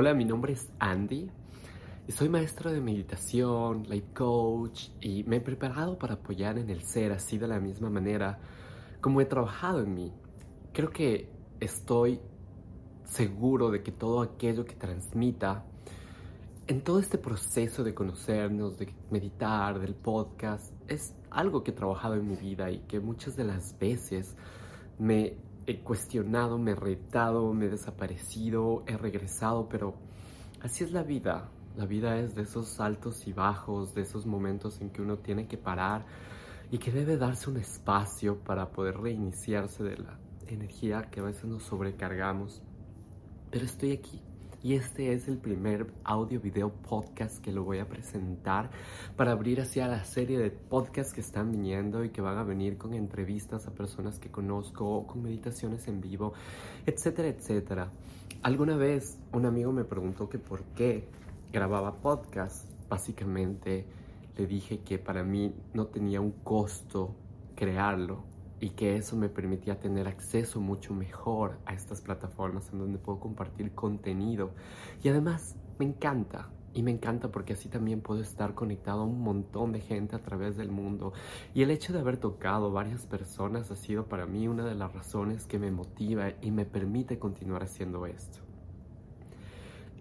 Hola, mi nombre es Andy y soy maestro de meditación, life coach y me he preparado para apoyar en el ser así de la misma manera como he trabajado en mí. Creo que estoy seguro de que todo aquello que transmita en todo este proceso de conocernos, de meditar, del podcast, es algo que he trabajado en mi vida y que muchas de las veces me he cuestionado, me he retado, me he desaparecido, he regresado, pero así es la vida. La vida es de esos altos y bajos, de esos momentos en que uno tiene que parar y que debe darse un espacio para poder reiniciarse de la energía que a veces nos sobrecargamos. Pero estoy aquí y este es el primer audio video podcast que lo voy a presentar para abrir hacia la serie de podcasts que están viniendo y que van a venir con entrevistas a personas que conozco, con meditaciones en vivo, etcétera, etcétera. Alguna vez un amigo me preguntó que por qué grababa podcast. Básicamente le dije que para mí no tenía un costo crearlo y que eso me permitía tener acceso mucho mejor a estas plataformas en donde puedo compartir contenido. Y además me encanta, y me encanta porque así también puedo estar conectado a un montón de gente a través del mundo. Y el hecho de haber tocado varias personas ha sido para mí una de las razones que me motiva y me permite continuar haciendo esto.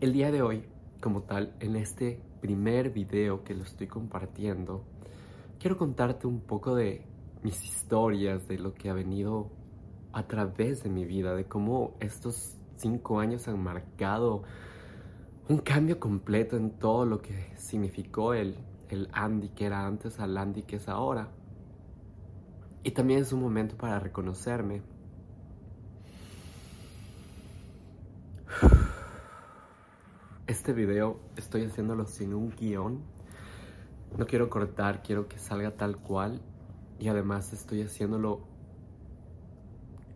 El día de hoy, como tal, en este primer video que lo estoy compartiendo, quiero contarte un poco de mis historias, de lo que ha venido a través de mi vida, de cómo estos cinco años han marcado un cambio completo en todo lo que significó el, el Andy que era antes al Andy que es ahora. Y también es un momento para reconocerme. Este video estoy haciéndolo sin un guion. No quiero cortar, quiero que salga tal cual y además estoy haciéndolo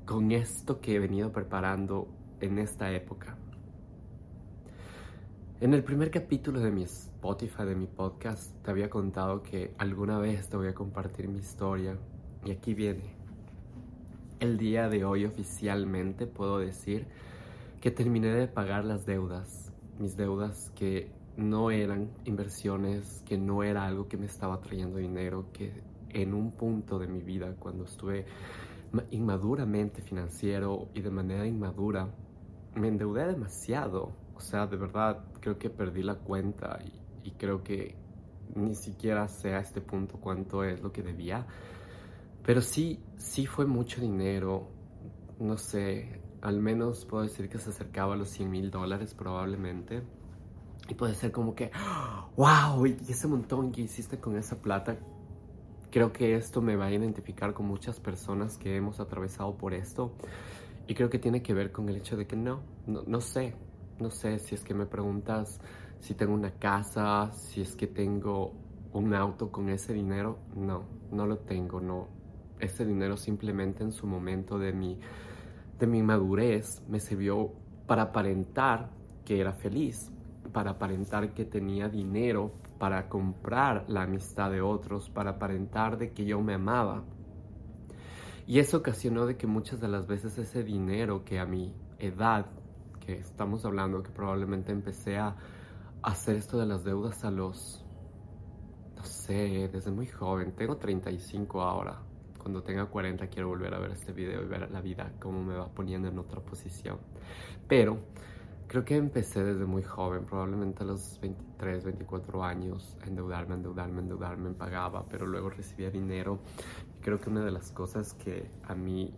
con esto que he venido preparando en esta época. En el primer capítulo de mi Spotify, de mi podcast, te había contado que alguna vez te voy a compartir mi historia. Y aquí viene. El día de hoy oficialmente puedo decir que terminé de pagar las deudas. Mis deudas que no eran inversiones, que no era algo que me estaba trayendo dinero, que en un punto de mi vida cuando estuve inmaduramente financiero y de manera inmadura, me endeudé demasiado. O sea, de verdad, creo que perdí la cuenta y, y creo que ni siquiera sé a este punto cuánto es lo que debía. Pero sí, sí fue mucho dinero. No sé, al menos puedo decir que se acercaba a los 100 mil dólares probablemente. Y puede ser como que, wow, y ese montón que hiciste con esa plata, Creo que esto me va a identificar con muchas personas que hemos atravesado por esto y creo que tiene que ver con el hecho de que no, no, sé, no sé si es que me preguntas si tengo una casa, si es que tengo un auto con ese dinero, no, no lo tengo, no. Ese dinero simplemente en su momento de mi, de mi madurez me sirvió para aparentar que era feliz, para aparentar que tenía dinero para comprar la amistad de otros, para aparentar de que yo me amaba. Y eso ocasionó de que muchas de las veces ese dinero que a mi edad, que estamos hablando, que probablemente empecé a hacer esto de las deudas a los, no sé, desde muy joven, tengo 35 ahora. Cuando tenga 40 quiero volver a ver este video y ver la vida, cómo me va poniendo en otra posición. Pero Creo que empecé desde muy joven, probablemente a los 23, 24 años, a endeudarme, endeudarme, endeudarme, pagaba, pero luego recibía dinero. Creo que una de las cosas que a mí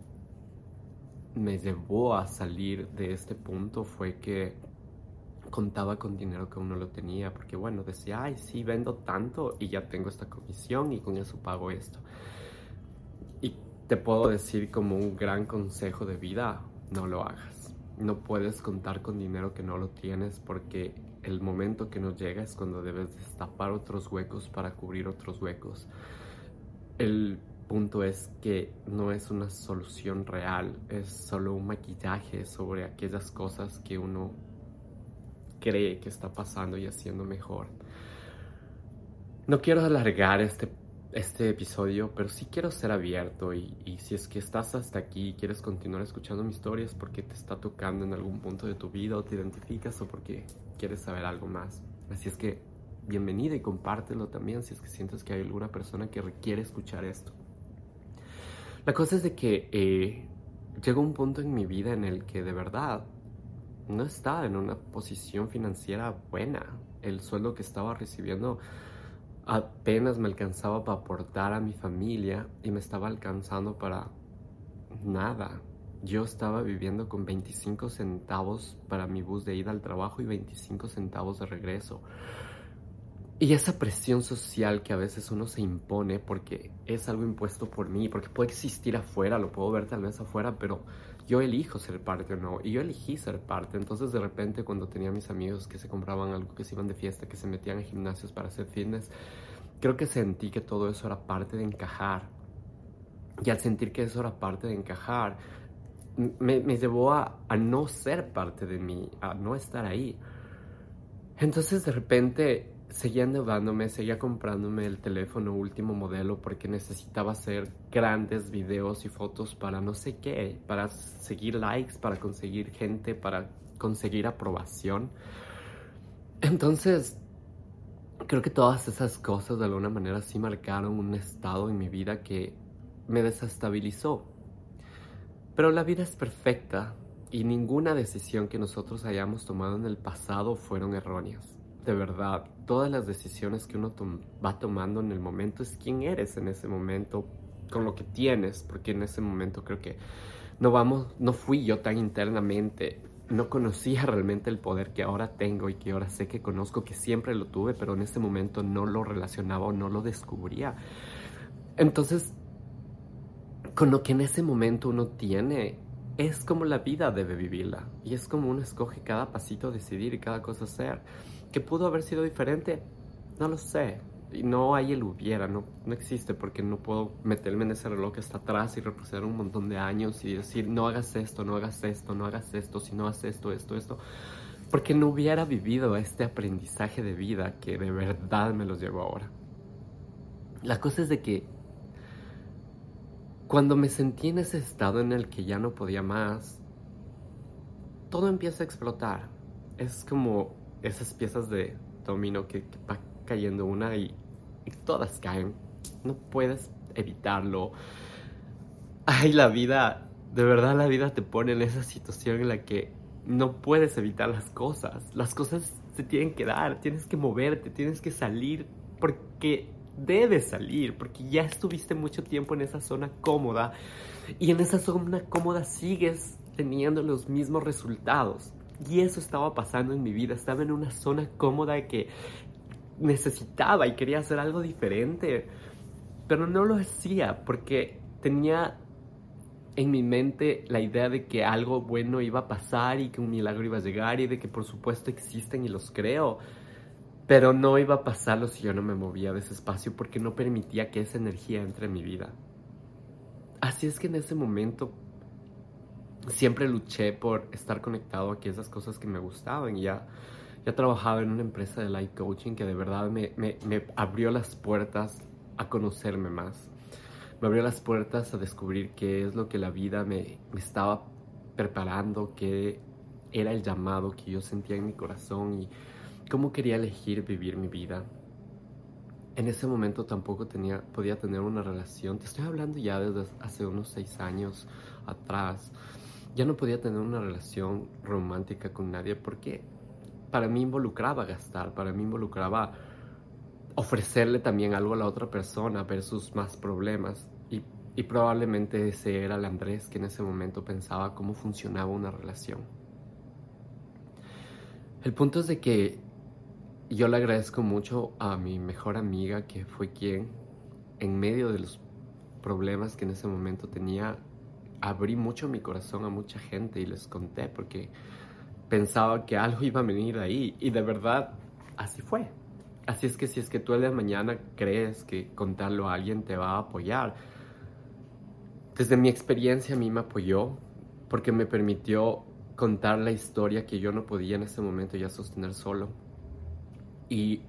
me llevó a salir de este punto fue que contaba con dinero que uno lo tenía, porque bueno, decía, ay, sí, vendo tanto y ya tengo esta comisión y con eso pago esto. Y te puedo decir como un gran consejo de vida, no lo hagas no puedes contar con dinero que no lo tienes porque el momento que nos llega es cuando debes destapar otros huecos para cubrir otros huecos. El punto es que no es una solución real, es solo un maquillaje sobre aquellas cosas que uno cree que está pasando y haciendo mejor. No quiero alargar este este episodio, pero sí quiero ser abierto y, y, si es que estás hasta aquí y quieres continuar escuchando mi historia porque te está tocando en algún punto de tu vida o te identificas o porque quieres saber algo más. Así es que bienvenida y compártelo también si es que sientes que hay alguna persona que requiere escuchar esto. La cosa es de que eh, llegó un punto en mi vida en el que de verdad no estaba en una posición financiera buena. El sueldo que estaba recibiendo apenas me alcanzaba para aportar a mi familia y me estaba alcanzando para nada. Yo estaba viviendo con 25 centavos para mi bus de ida al trabajo y 25 centavos de regreso. Y esa presión social que a veces uno se impone porque es algo impuesto por mí, porque puede existir afuera, lo puedo ver tal vez afuera, pero yo elijo ser parte o no. Y yo elegí ser parte. Entonces de repente cuando tenía mis amigos que se compraban algo, que se iban de fiesta, que se metían en gimnasios para hacer fitness, creo que sentí que todo eso era parte de encajar. Y al sentir que eso era parte de encajar, me, me llevó a, a no ser parte de mí, a no estar ahí. Entonces de repente seguía endeudándome, seguía comprándome el teléfono último modelo porque necesitaba hacer grandes videos y fotos para no sé qué, para seguir likes, para conseguir gente, para conseguir aprobación. Entonces, creo que todas esas cosas de alguna manera sí marcaron un estado en mi vida que me desestabilizó. Pero la vida es perfecta y ninguna decisión que nosotros hayamos tomado en el pasado fueron erróneas de verdad, todas las decisiones que uno va tomando en el momento es quién eres en ese momento, con lo que tienes, porque en ese momento creo que no vamos, no fui yo tan internamente, no conocía realmente el poder que ahora tengo y que ahora sé que conozco, que siempre lo tuve, pero en ese momento no lo relacionaba o no lo descubría. Entonces, con lo que en ese momento uno tiene, es como la vida debe vivirla. Y es como uno escoge cada pasito decidir y cada cosa hacer. ¿Que pudo haber sido diferente? No lo sé. Y no hay el hubiera, no, no existe porque no puedo meterme en ese reloj que está atrás y retroceder un montón de años y decir, no hagas esto, no hagas esto, no hagas esto, si no haces esto, esto, esto. Porque no hubiera vivido este aprendizaje de vida que de verdad me los llevo ahora. La cosa es de que cuando me sentí en ese estado en el que ya no podía más, todo empieza a explotar. Es como esas piezas de dominó que, va cayendo una y, todas caen. No puedes evitarlo. Ay, la vida, de verdad la vida te pone en esa situación en la que no puedes evitar las cosas. Las cosas se tienen que dar, tienes que moverte, tienes que salir porque debes salir, porque ya estuviste mucho tiempo en esa zona cómoda y en esa zona cómoda sigues teniendo los mismos resultados. Y eso estaba pasando en mi vida. Estaba en una zona cómoda que necesitaba y quería hacer algo diferente. Pero no lo hacía porque tenía en mi mente la idea de que algo bueno iba a pasar y que un milagro iba a llegar y de que por supuesto existen y los creo. Pero no iba a pasarlo si yo no me movía de ese espacio porque no permitía que esa energía entre en mi vida. Así es que en ese momento siempre luché por estar conectado a esas cosas que me gustaban. Ya, ya trabajaba en una empresa de life coaching que de verdad me, me, me abrió las puertas a conocerme más. Me abrió las puertas a descubrir qué es lo que la vida me, me estaba preparando, qué era el llamado que yo sentía en mi corazón y cómo quería elegir vivir mi vida. En ese momento tampoco tenía, podía tener una relación. Te estoy hablando ya desde hace unos seis años atrás ya no podía tener una relación romántica con nadie porque para mí involucraba gastar, para mí involucraba ofrecerle también algo a la otra persona versus más problemas. Y, probablemente ese era el Andrés que en ese momento pensaba cómo funcionaba una relación. El punto es de que yo le agradezco mucho a mi mejor amiga que fue quien en medio de los problemas que en ese momento tenía abrí mucho mi corazón a mucha gente y les conté porque pensaba que algo iba a venir ahí y de verdad así fue. Así es que si es que tú el de mañana crees que contarlo a alguien te va a apoyar, desde mi experiencia a mí me apoyó porque me permitió contar la historia que yo no podía en ese momento ya sostener solo. Y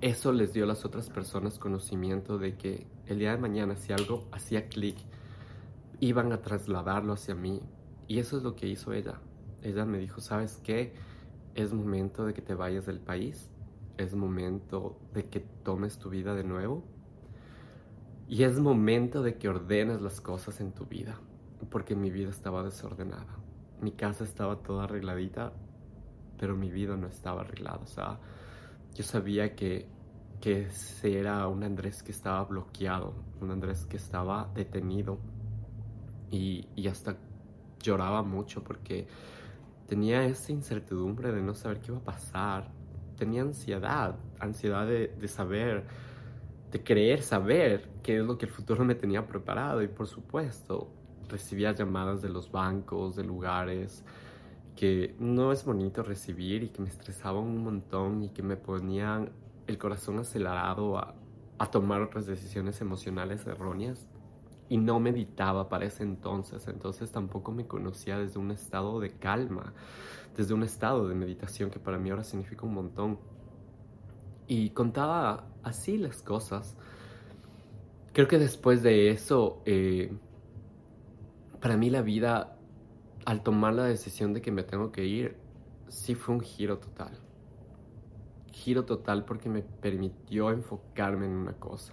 eso les dio a las otras personas conocimiento de que el día de mañana si algo hacía clic, iban a trasladarlo hacia mí. Y eso es lo que hizo ella. Ella me dijo, ¿sabes qué? Es momento de que te vayas del país. Es momento de que tomes tu vida de nuevo. Y es momento de que ordenes las cosas en tu vida. Porque mi vida estaba desordenada. Mi casa estaba toda arregladita, pero mi vida no estaba arreglada. O sea, yo sabía que, que ese era un Andrés que estaba bloqueado, un Andrés que estaba detenido. Y, y hasta lloraba mucho porque tenía esa incertidumbre de no saber qué iba a pasar. Tenía ansiedad, ansiedad de, de saber, de creer saber qué es lo que el futuro me tenía preparado. Y por supuesto, recibía llamadas de los bancos, de lugares, que no es bonito recibir y que me estresaban un montón y que me ponían el corazón acelerado a, tomar otras decisiones emocionales erróneas y no meditaba para ese entonces, entonces tampoco me conocía desde un estado de calma, desde un estado de meditación que para mí ahora significa un montón. Y contaba así las cosas. Creo que después de eso, eh, para mí la vida al tomar la decisión de que me tengo que ir, sí fue un giro total. Giro total porque me permitió enfocarme en una cosa.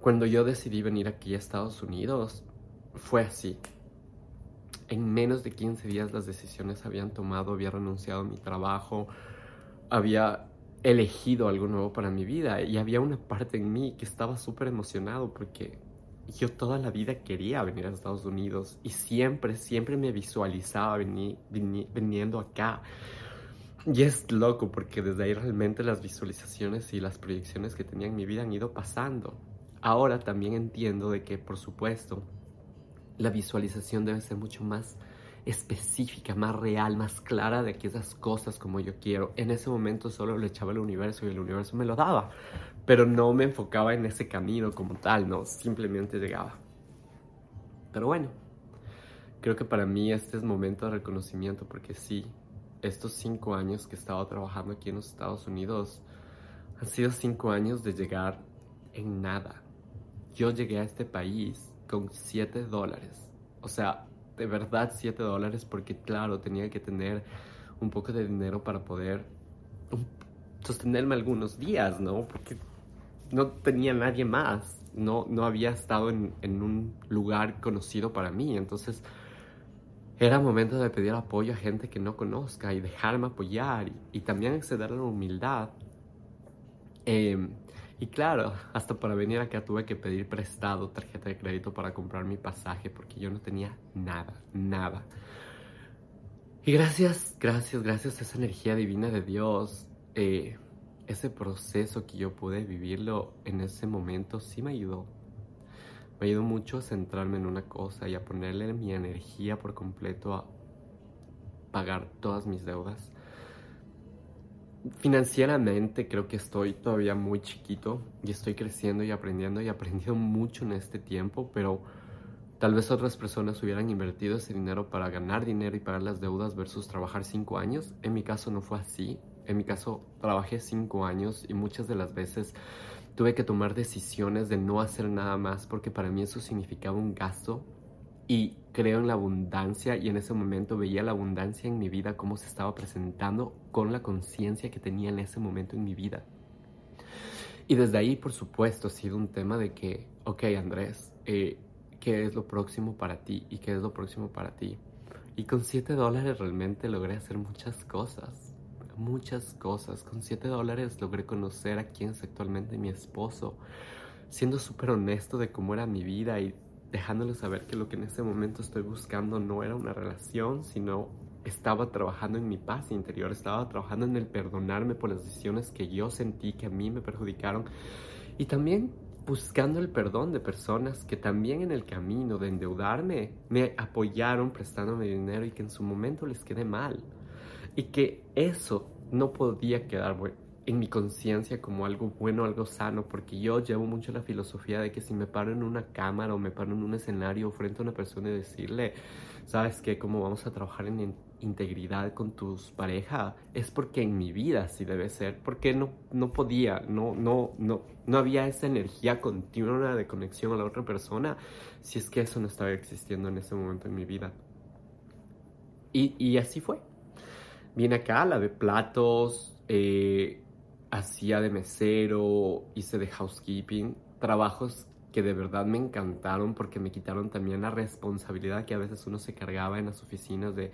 Cuando yo decidí venir aquí a Estados Unidos, fue así. En menos de 15 días las decisiones habían tomado, había renunciado a mi trabajo, había elegido algo nuevo para mi vida y había una parte en mí que estaba súper emocionado porque yo toda la vida quería venir a Estados Unidos y siempre, siempre me visualizaba viniendo acá. Y es loco porque desde ahí realmente las visualizaciones y las proyecciones que tenía en mi vida han ido pasando. Ahora también entiendo de que, por supuesto, la visualización debe ser mucho más específica, más real, más clara de que esas cosas como yo quiero. En ese momento solo le echaba al universo y el universo me lo daba, pero no me enfocaba en ese camino como tal, no, simplemente llegaba. Pero bueno, creo que para mí este es momento de reconocimiento porque sí, estos cinco años que he estado trabajando aquí en los Estados Unidos han sido cinco años de llegar en nada. Yo llegué a este país con siete dólares. O sea, de verdad 7 dólares porque claro, tenía que tener un poco de dinero para poder sostenerme algunos días, ¿no? Porque no tenía nadie más, no, no había estado en, en un lugar conocido para mí, entonces era momento de pedir apoyo a gente que no conozca y dejarme apoyar y, también acceder a la humildad. Eh, y claro, hasta para venir acá tuve que pedir prestado tarjeta de crédito para comprar mi pasaje porque yo no tenía nada, nada. Y gracias, gracias, gracias a esa energía divina de Dios, eh, ese proceso que yo pude vivirlo en ese momento sí me ayudó. Me ayudó mucho a centrarme en una cosa y a ponerle mi energía por completo a pagar todas mis deudas Financieramente creo que estoy todavía muy chiquito y estoy creciendo y aprendiendo y aprendiendo mucho en este tiempo, pero tal vez otras personas hubieran invertido ese dinero para ganar dinero y pagar las deudas versus trabajar cinco años. En mi caso no fue así. En mi caso trabajé cinco años y muchas de las veces tuve que tomar decisiones de no hacer nada más porque para mí eso significaba un gasto y creo en la abundancia y en ese momento veía la abundancia en mi vida, cómo se estaba presentando con la conciencia que tenía en ese momento en mi vida. Y desde ahí, por supuesto, ha sido un tema de que, ok, Andrés, eh, ¿qué es lo próximo para ti? ¿Y qué es lo próximo para ti? Y con 7 dólares realmente logré hacer muchas cosas, muchas cosas. Con 7 dólares logré conocer a quién es actualmente mi esposo, siendo súper honesto de cómo era mi vida y dejándole saber que lo que en ese momento estoy buscando no era una relación, sino estaba trabajando en mi paz interior, estaba trabajando en el perdonarme por las decisiones que yo sentí que a mí me perjudicaron y también buscando el perdón de personas que también en el camino de endeudarme me apoyaron prestándome dinero y que en su momento les quedé mal y que eso no podía quedar en mi conciencia como algo bueno, algo sano, porque yo llevo mucho la filosofía de que si me paro en una cámara o me paro en un escenario frente a una persona y decirle, ¿sabes qué? ¿Cómo vamos a trabajar en, integridad con tus pareja es porque en mi vida sí debe ser, porque no, no podía, no, no, no, no había esa energía continua de conexión a la otra persona si es que eso no estaba existiendo en ese momento en mi vida. Y, y así fue. Vine acá, lavé platos, eh, hacía de mesero, hice de housekeeping, trabajos que de verdad me encantaron porque me quitaron también la responsabilidad que a veces uno se cargaba en las oficinas de,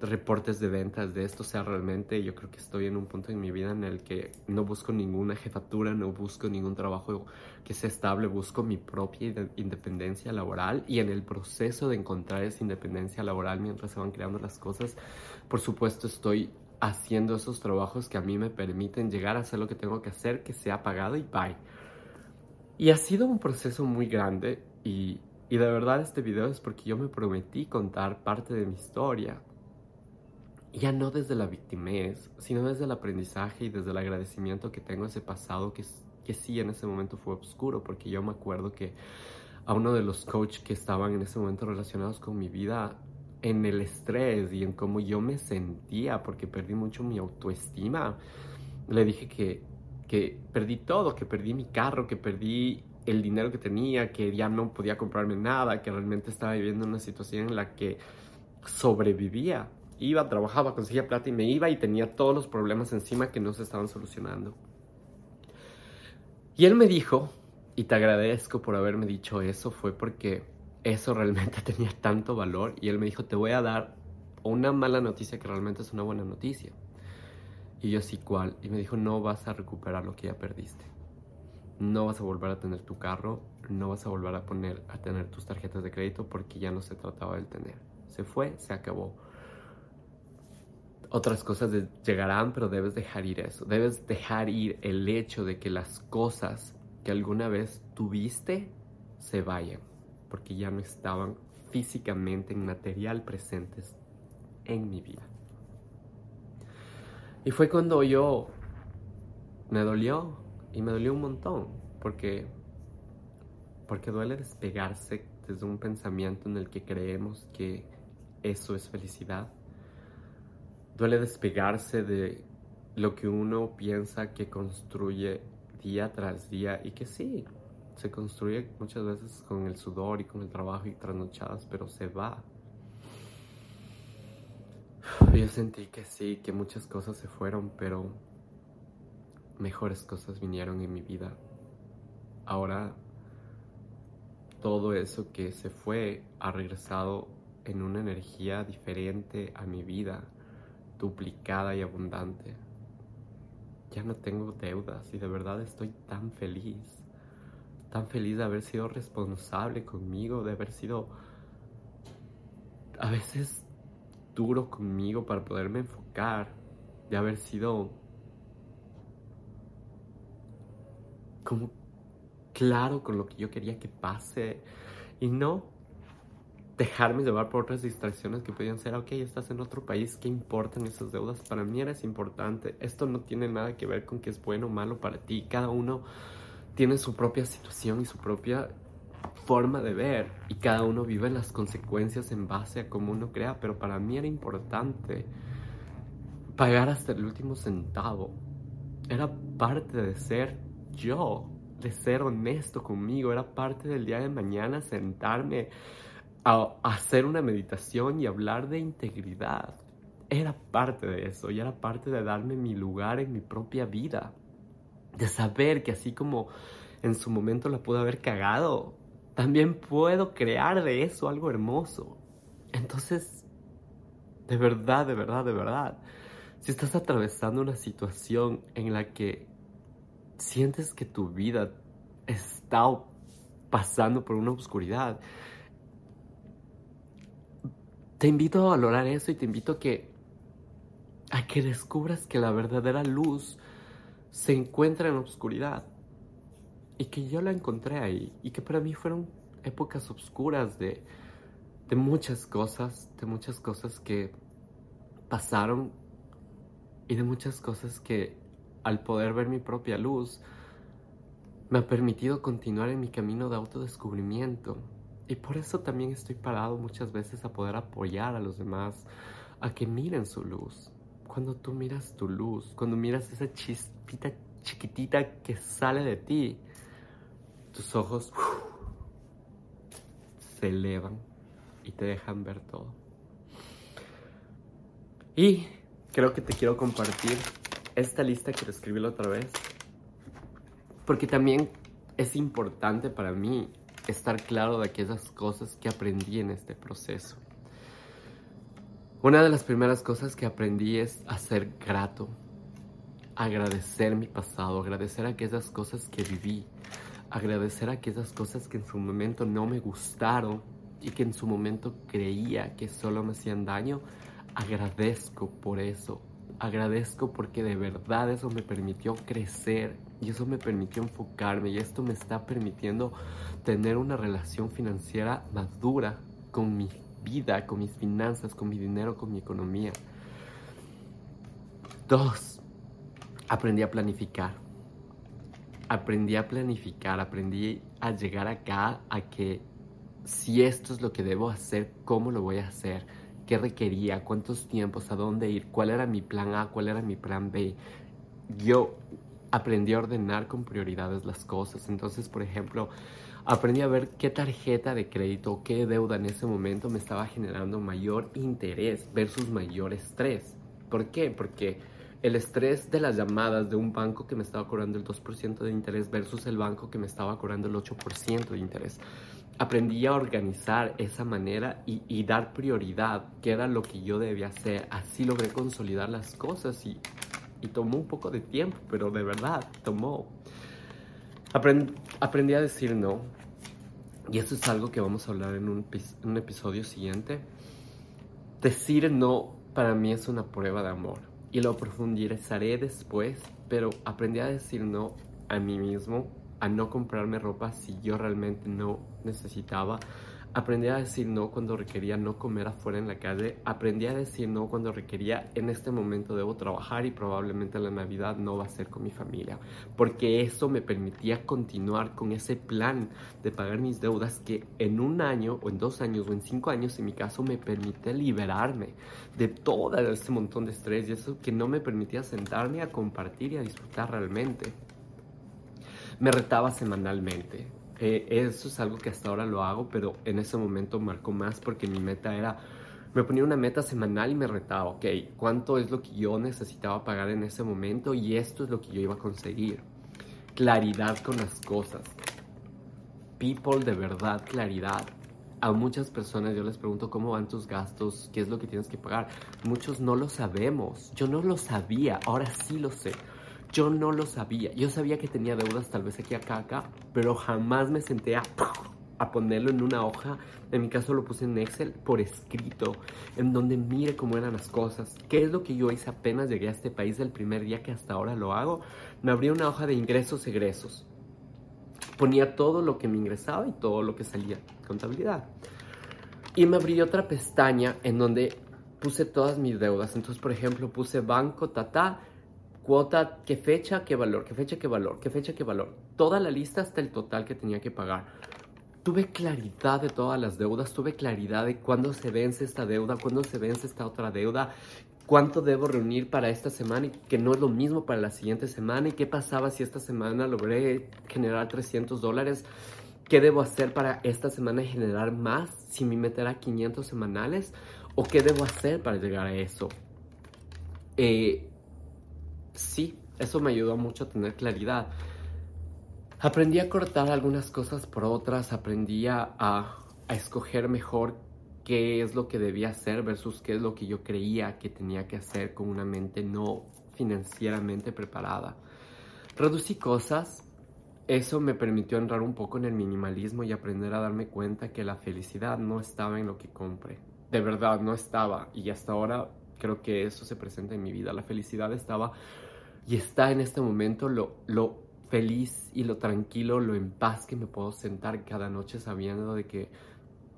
reportes de ventas, de esto. O sea, realmente yo creo que estoy en un punto en mi vida en el que no busco ninguna jefatura, no busco ningún trabajo que sea estable, busco mi propia independencia laboral y en el proceso de encontrar esa independencia laboral mientras se van creando las cosas, por supuesto estoy haciendo esos trabajos que a mí me permiten llegar a hacer lo que tengo que hacer, que sea pagado y bye. Y ha sido un proceso muy grande y, y de verdad este video es porque yo me prometí contar parte de mi historia. Ya no desde la victimez, sino desde el aprendizaje y desde el agradecimiento que tengo a ese pasado que, que sí en ese momento fue oscuro, porque yo me acuerdo que a uno de los coaches que estaban en ese momento relacionados con mi vida, en el estrés y en cómo yo me sentía, porque perdí mucho mi autoestima, le dije que que perdí todo, que perdí mi carro, que perdí el dinero que tenía, que ya no podía comprarme nada, que realmente estaba viviendo una situación en la que sobrevivía. Iba, trabajaba, conseguía plata y me iba y tenía todos los problemas encima que no se estaban solucionando. Y él me dijo, y te agradezco por haberme dicho eso, fue porque eso realmente tenía tanto valor. Y él me dijo, te voy a dar una mala noticia que realmente es una buena noticia. Y yo sí, ¿cuál? Y me dijo, no vas a recuperar lo que ya perdiste. No vas a volver a tener tu carro, no vas a volver a, poner, a tener tus tarjetas de crédito porque ya no se trataba del tener. Se fue, se acabó. Otras cosas llegarán, pero debes dejar ir eso. Debes dejar ir el hecho de que las cosas que alguna vez tuviste se vayan, porque ya no estaban físicamente en material presentes en mi vida. Y fue cuando yo me dolió y me dolió un montón, porque, porque duele despegarse desde un pensamiento en el que creemos que eso es felicidad. Duele despegarse de lo que uno piensa que construye día tras día y que sí, se construye muchas veces con el sudor y con el trabajo y trasnochadas, pero se va. Yo sentí que sí, que muchas cosas se fueron, pero mejores cosas vinieron en mi vida. Ahora todo eso que se fue ha regresado en una energía diferente a mi vida, duplicada y abundante. Ya no tengo deudas y de verdad estoy tan feliz, tan feliz de haber sido responsable conmigo, de haber sido a veces duro conmigo para poderme enfocar, de haber sido como claro con lo que yo quería que pase y no dejarme llevar por otras distracciones que podían ser, ok, estás en otro país, ¿qué importan esas deudas? Para mí eres importante. Esto no tiene nada que ver con que es bueno o malo para ti. Cada uno tiene su propia situación y su propia forma de ver y cada uno vive las consecuencias en base a cómo uno crea, pero para mí era importante pagar hasta el último centavo. Era parte de ser yo, de ser honesto conmigo, era parte del día de mañana sentarme a hacer una meditación y hablar de integridad. Era parte de eso y era parte de darme mi lugar en mi propia vida. De saber que así como en su momento la pude haber cagado, también puedo crear de eso algo hermoso. Entonces, de verdad, de verdad, de verdad, si estás atravesando una situación en la que sientes que tu vida está pasando por una oscuridad, te invito a valorar eso y te invito a que, a que descubras que la verdadera luz se encuentra en la y que yo la encontré ahí y que para mí fueron épocas oscuras de, de muchas cosas, de muchas cosas que pasaron y de muchas cosas que al poder ver mi propia luz me ha permitido continuar en mi camino de autodescubrimiento y por eso también estoy parado muchas veces a poder apoyar a los demás, a que miren su luz. Cuando tú miras tu luz, cuando miras esa chispita chiquitita que sale de ti, tus ojos se elevan y te dejan ver todo. Y creo que te quiero compartir esta lista, quiero escribirla otra vez, porque también es importante para mí estar claro de aquellas cosas que aprendí en este proceso. Una de las primeras cosas que aprendí es a ser grato, agradecer mi pasado, agradecer aquellas cosas que viví, agradecer aquellas cosas que en su momento no me gustaron y que en su momento creía que solo me hacían daño. Agradezco por eso, agradezco porque de verdad eso me permitió crecer y eso me permitió enfocarme y esto me está permitiendo tener una relación financiera madura con mi vida, con mis finanzas, con mi dinero, con mi economía. Dos, aprendí a planificar. Aprendí a planificar, aprendí a llegar acá a que si esto es lo que debo hacer, ¿cómo lo voy a hacer? ¿Qué requería? ¿Cuántos tiempos? ¿A dónde ir? ¿Cuál era mi plan A? ¿Cuál era mi plan B? Yo aprendí a ordenar con prioridades las cosas. Entonces, por ejemplo, aprendí a ver qué tarjeta de crédito, qué deuda en ese momento me estaba generando mayor interés versus mayor estrés. ¿Por qué? Porque el estrés de las llamadas de un banco que me estaba cobrando el 2% de interés versus el banco que me estaba cobrando el 8% de interés. Aprendí a organizar esa manera y, dar prioridad, que era lo que yo debía hacer. Así logré consolidar las cosas y, tomó un poco de tiempo, pero de verdad tomó. aprendí a decir no. Y esto es algo que vamos a hablar en un, en un episodio siguiente. Decir no para mí es una prueba de amor y lo profundizaré después, pero aprendí a decir no a mí mismo, a no comprarme ropa si yo realmente no necesitaba, Aprendí a decir no cuando requería no comer afuera en la calle. Aprendí a decir no cuando requería en este momento debo trabajar y probablemente la Navidad no va a ser con mi familia. Porque eso me permitía continuar con ese plan de pagar mis deudas que en un año o en dos años o en cinco años en mi caso me permite liberarme de todo ese montón de estrés y eso que no me permitía sentarme a compartir y a disfrutar realmente. Me retaba semanalmente eh, eso es algo que hasta ahora lo hago, pero en ese momento marcó más porque mi meta era, me ponía una meta semanal y me retaba, ok, ¿cuánto es lo que yo necesitaba pagar en ese momento? Y esto es lo que yo iba a conseguir. Claridad con las cosas. People, de verdad, claridad. A muchas personas yo les pregunto cómo van tus gastos, qué es lo que tienes que pagar. Muchos no lo sabemos. Yo no lo sabía, ahora sí lo sé. Yo no lo sabía. Yo sabía que tenía deudas tal vez aquí, acá, acá, pero jamás me senté a, a ponerlo en una hoja. En mi caso lo puse en Excel por escrito, en donde mire cómo eran las cosas. ¿Qué es lo que yo hice apenas llegué a este país el primer día que hasta ahora lo hago? Me abrí una hoja de ingresos, egresos. Ponía todo lo que me ingresaba y todo lo que salía. Contabilidad. Y me abrí otra pestaña en donde puse todas mis deudas. Entonces, por ejemplo, puse banco, tata, cuota, qué fecha, qué valor, qué fecha, qué valor, qué fecha, qué valor. Toda la lista hasta el total que tenía que pagar. Tuve claridad de todas las deudas, tuve claridad de cuándo se vence esta deuda, cuándo se vence esta otra deuda, cuánto debo reunir para esta semana y que no es lo mismo para la siguiente semana y qué pasaba si esta semana logré generar 300 dólares. ¿Qué debo hacer para esta semana generar más si me meta 500 semanales? ¿O qué debo hacer para llegar a eso? Eh, sí, eso me ayudó mucho a tener claridad. Aprendí a cortar algunas cosas por otras, aprendí a, escoger mejor qué es lo que debía hacer versus qué es lo que yo creía que tenía que hacer con una mente no financieramente preparada. Reducí cosas, eso me permitió entrar un poco en el minimalismo y aprender a darme cuenta que la felicidad no estaba en lo que compre. De verdad, no estaba. Y hasta ahora creo que eso se presenta en mi vida. La felicidad estaba y está en este momento lo, lo feliz y lo tranquilo, lo en paz que me puedo sentar cada noche sabiendo de que,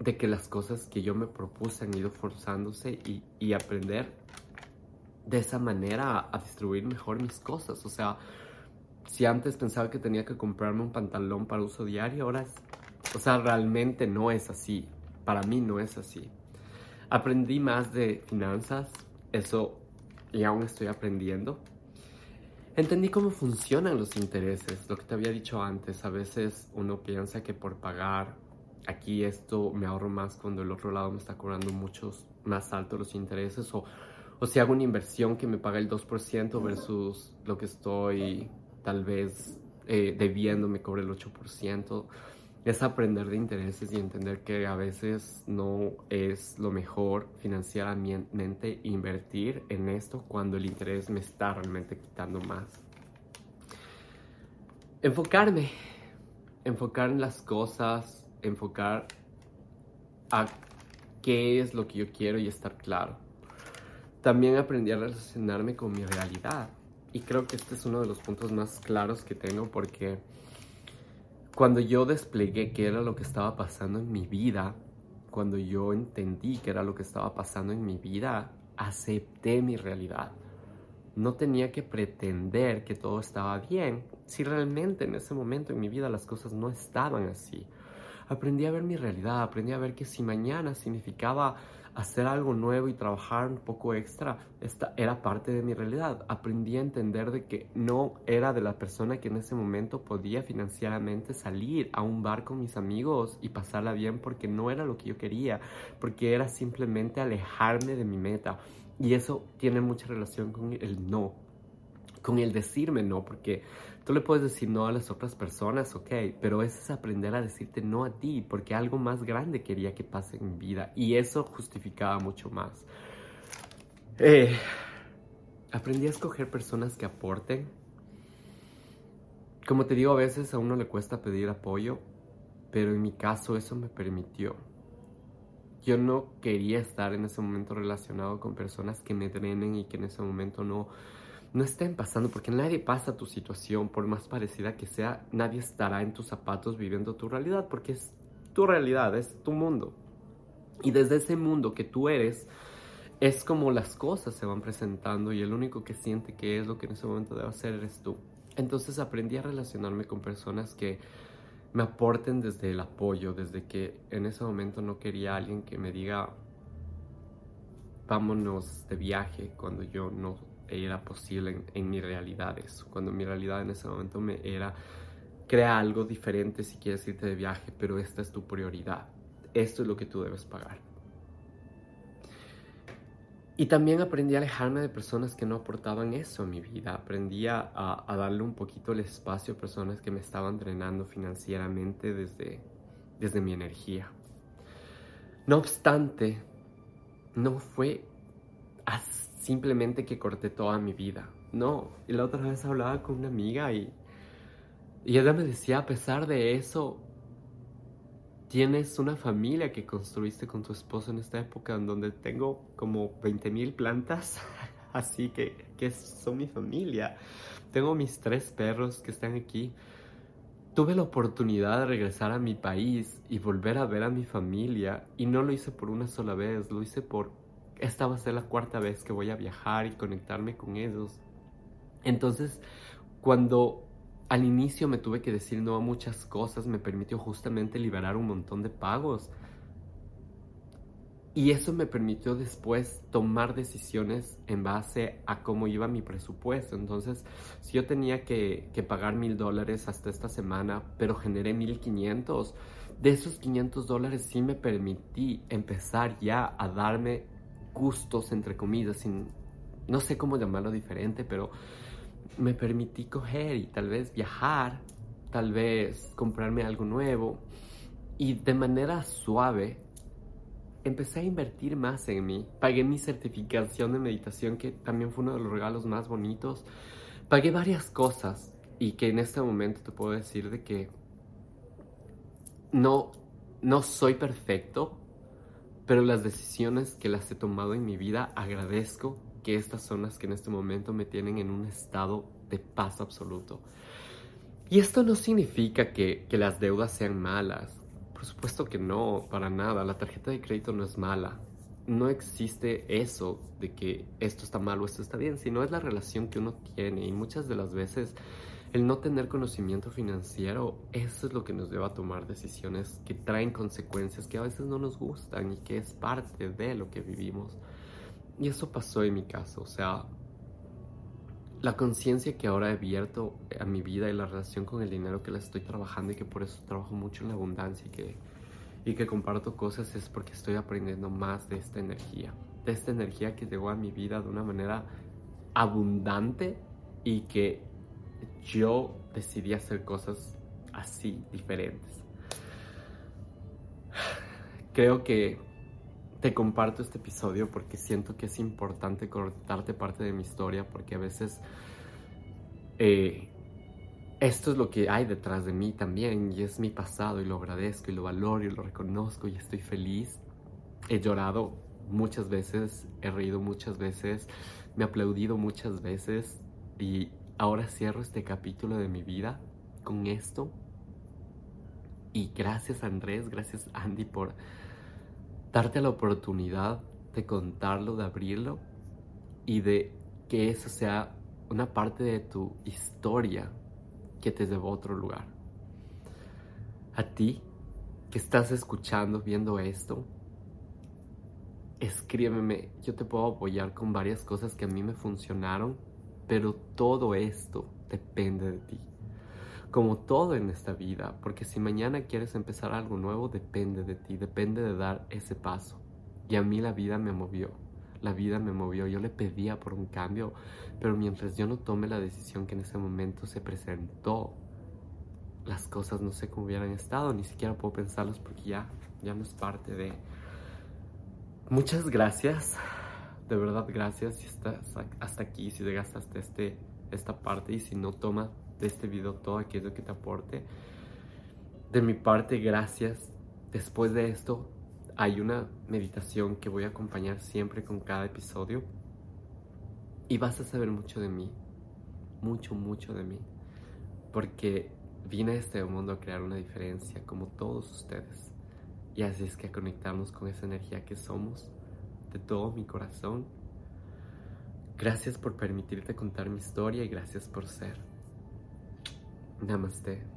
de que las cosas que yo me propuse han ido forzándose y, y aprender de esa manera a, a, distribuir mejor mis cosas. O sea, si antes pensaba que tenía que comprarme un pantalón para uso diario, ahora es, o sea, realmente no es así. Para mí no es así. Aprendí más de finanzas, eso y aún estoy aprendiendo. Entendí cómo funcionan los intereses, lo que te había dicho antes. A veces uno piensa que por pagar aquí esto me ahorro más cuando el otro lado me está cobrando muchos más altos los intereses o, o si hago una inversión que me paga el 2% versus lo que estoy tal vez eh, debiendo me cobre el 8% es aprender de intereses y entender que a veces no es lo mejor financieramente invertir en esto cuando el interés me está realmente quitando más. Enfocarme, enfocar en las cosas, enfocar a qué es lo que yo quiero y estar claro. También aprendí a relacionarme con mi realidad y creo que este es uno de los puntos más claros que tengo porque cuando yo desplegué qué era lo que estaba pasando en mi vida, cuando yo entendí qué era lo que estaba pasando en mi vida, acepté mi realidad. No tenía que pretender que todo estaba bien si realmente en ese momento en mi vida las cosas no estaban así. Aprendí a ver mi realidad, aprendí a ver que si mañana significaba hacer algo nuevo y trabajar un poco extra, esta era parte de mi realidad. Aprendí a entender de que no era de la persona que en ese momento podía financieramente salir a un bar con mis amigos y pasarla bien porque no era lo que yo quería, porque era simplemente alejarme de mi meta. Y eso tiene mucha relación con el no, con el decirme no, porque Tú le puedes decir no a las otras personas, ok, pero eso es aprender a decirte no a ti, porque algo más grande quería que pase en mi vida y eso justificaba mucho más. Eh, aprendí a escoger personas que aporten. Como te digo, a veces a uno le cuesta pedir apoyo, pero en mi caso eso me permitió. Yo no quería estar en ese momento relacionado con personas que me drenen y que en ese momento no no estén pasando, porque nadie pasa tu situación, por más parecida que sea, nadie estará en tus zapatos viviendo tu realidad, porque es tu realidad, es tu mundo. Y desde ese mundo que tú eres, es como las cosas se van presentando y el único que siente que es lo que en ese momento debe hacer eres tú. Entonces aprendí a relacionarme con personas que me aporten desde el apoyo, desde que en ese momento no quería alguien que me diga vámonos de viaje cuando yo no era posible en, mi realidad eso. Cuando mi realidad en ese momento me era, crea algo diferente si quieres irte de viaje, pero esta es tu prioridad. Esto es lo que tú debes pagar. Y también aprendí a alejarme de personas que no aportaban eso a mi vida. Aprendí a, darle un poquito el espacio a personas que me estaban drenando financieramente desde, desde mi energía. No obstante, no fue simplemente que corté toda mi vida. No, y la otra vez hablaba con una amiga y, y ella me decía, a pesar de eso, tienes una familia que construiste con tu esposo en esta época en donde tengo como 20 mil plantas, así que, que son mi familia. Tengo mis tres perros que están aquí. Tuve la oportunidad de regresar a mi país y volver a ver a mi familia y no lo hice por una sola vez, lo hice por esta va a ser la cuarta vez que voy a viajar y conectarme con ellos. Entonces, cuando al inicio me tuve que decir no a muchas cosas, me permitió justamente liberar un montón de pagos. Y eso me permitió después tomar decisiones en base a cómo iba mi presupuesto. Entonces, si yo tenía que, pagar mil dólares hasta esta semana, pero generé mil quinientos, de esos 500 dólares sí me permití empezar ya a darme gustos, entre comillas, sin, no sé cómo llamarlo diferente, pero me permití coger y tal vez viajar, tal vez comprarme algo nuevo y de manera suave empecé a invertir más en mí. Pagué mi certificación de meditación, que también fue uno de los regalos más bonitos. Pagué varias cosas y que en este momento te puedo decir de que no, no soy perfecto, pero las decisiones que las he tomado en mi vida agradezco que estas son las que en este momento me tienen en un estado de paz absoluto. Y esto no significa que, que las deudas sean malas. Por supuesto que no, para nada. La tarjeta de crédito no es mala. No existe eso de que esto está mal o esto está bien, sino es la relación que uno tiene. Y muchas de las veces El no tener conocimiento financiero, eso es lo que nos lleva a tomar decisiones que traen consecuencias que a veces no nos gustan y que es parte de lo que vivimos. Y eso pasó en mi caso, o sea, la conciencia que ahora he abierto a mi vida y la relación con el dinero que la estoy trabajando y que por eso trabajo mucho en la abundancia y que, y que comparto cosas es porque estoy aprendiendo más de esta energía, de esta energía que llegó a mi vida de una manera abundante y que yo decidí hacer cosas así diferentes. Creo que te comparto este episodio porque siento que es importante contarte parte de mi historia porque a veces eh, esto es lo que hay detrás de mí también y es mi pasado y lo agradezco y lo valoro y lo reconozco y estoy feliz. He llorado muchas veces, he reído muchas veces, me he aplaudido muchas veces y ahora cierro este capítulo de mi vida con esto. Y gracias Andrés, gracias Andy por darte la oportunidad de contarlo, de abrirlo y de que eso sea una parte de tu historia que te llevó a otro lugar. A ti que estás escuchando, viendo esto, escríbeme, yo te puedo apoyar con varias cosas que a mí me funcionaron, pero todo esto depende de ti. Como todo en esta vida, porque si mañana quieres empezar algo nuevo, depende de ti, depende de dar ese paso. Y a mí la vida me movió, la vida me movió, yo le pedía por un cambio, pero mientras yo no tome la decisión que en ese momento se presentó, las cosas no sé cómo hubieran estado, ni siquiera puedo pensarlos porque ya, ya no es parte de... Muchas gracias, de verdad gracias si estás hasta aquí, si llegaste hasta este, esta parte y si no tomas de este video todo aquello que te aporte. De mi parte, gracias. Después de esto, hay una meditación que voy a acompañar siempre con cada episodio. Y vas a saber mucho de mí. Mucho, mucho de mí. Porque vine a este mundo a crear una diferencia, como todos ustedes. Y así es que a conectarnos con esa energía que somos, de todo mi corazón. Gracias por permitirte contar mi historia y gracias por ser. Namaste.